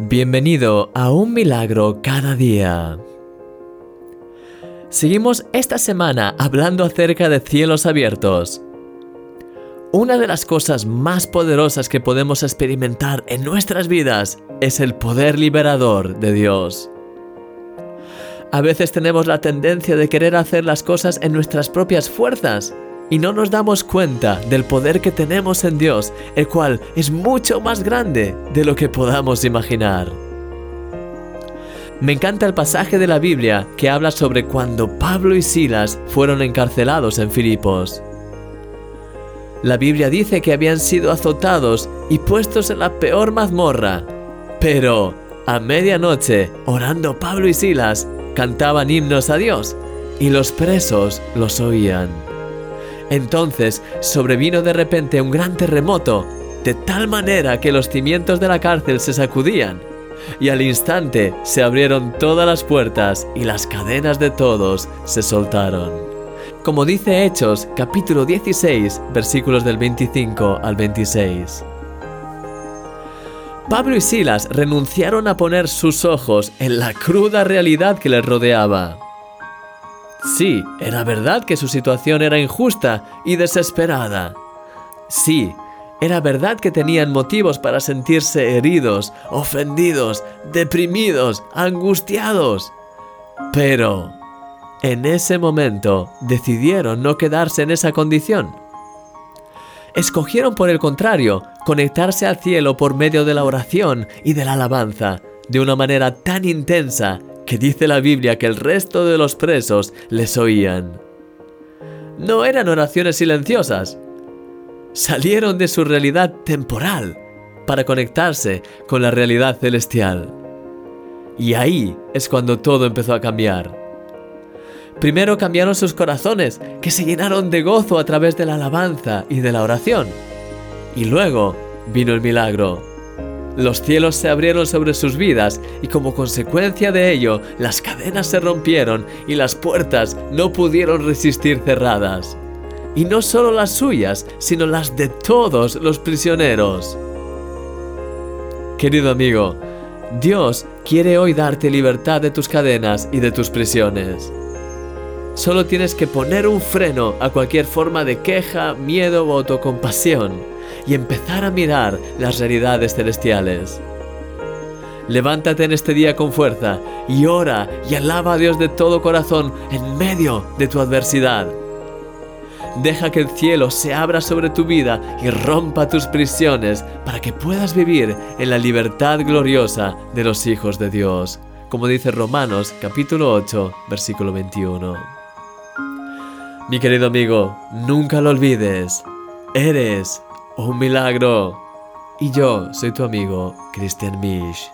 Bienvenido a Un Milagro cada día. Seguimos esta semana hablando acerca de cielos abiertos. Una de las cosas más poderosas que podemos experimentar en nuestras vidas es el poder liberador de Dios. A veces tenemos la tendencia de querer hacer las cosas en nuestras propias fuerzas y no nos damos cuenta del poder que tenemos en Dios, el cual es mucho más grande de lo que podamos imaginar. Me encanta el pasaje de la Biblia que habla sobre cuando Pablo y Silas fueron encarcelados en Filipos. La Biblia dice que habían sido azotados y puestos en la peor mazmorra, pero a medianoche, orando Pablo y Silas, cantaban himnos a Dios y los presos los oían. Entonces sobrevino de repente un gran terremoto, de tal manera que los cimientos de la cárcel se sacudían, y al instante se abrieron todas las puertas y las cadenas de todos se soltaron. Como dice Hechos capítulo 16 versículos del 25 al 26. Pablo y Silas renunciaron a poner sus ojos en la cruda realidad que les rodeaba. Sí, era verdad que su situación era injusta y desesperada. Sí, era verdad que tenían motivos para sentirse heridos, ofendidos, deprimidos, angustiados. Pero, en ese momento, decidieron no quedarse en esa condición. Escogieron, por el contrario, conectarse al cielo por medio de la oración y de la alabanza, de una manera tan intensa que dice la Biblia que el resto de los presos les oían. No eran oraciones silenciosas. Salieron de su realidad temporal para conectarse con la realidad celestial. Y ahí es cuando todo empezó a cambiar. Primero cambiaron sus corazones, que se llenaron de gozo a través de la alabanza y de la oración. Y luego vino el milagro los cielos se abrieron sobre sus vidas y como consecuencia de ello las cadenas se rompieron y las puertas no pudieron resistir cerradas. Y no solo las suyas, sino las de todos los prisioneros. Querido amigo, Dios quiere hoy darte libertad de tus cadenas y de tus prisiones. Solo tienes que poner un freno a cualquier forma de queja, miedo o autocompasión y empezar a mirar las realidades celestiales. Levántate en este día con fuerza y ora y alaba a Dios de todo corazón en medio de tu adversidad. Deja que el cielo se abra sobre tu vida y rompa tus prisiones para que puedas vivir en la libertad gloriosa de los hijos de Dios, como dice Romanos capítulo 8, versículo 21. Mi querido amigo, nunca lo olvides, eres un milagro. Y yo soy tu amigo Christian Misch.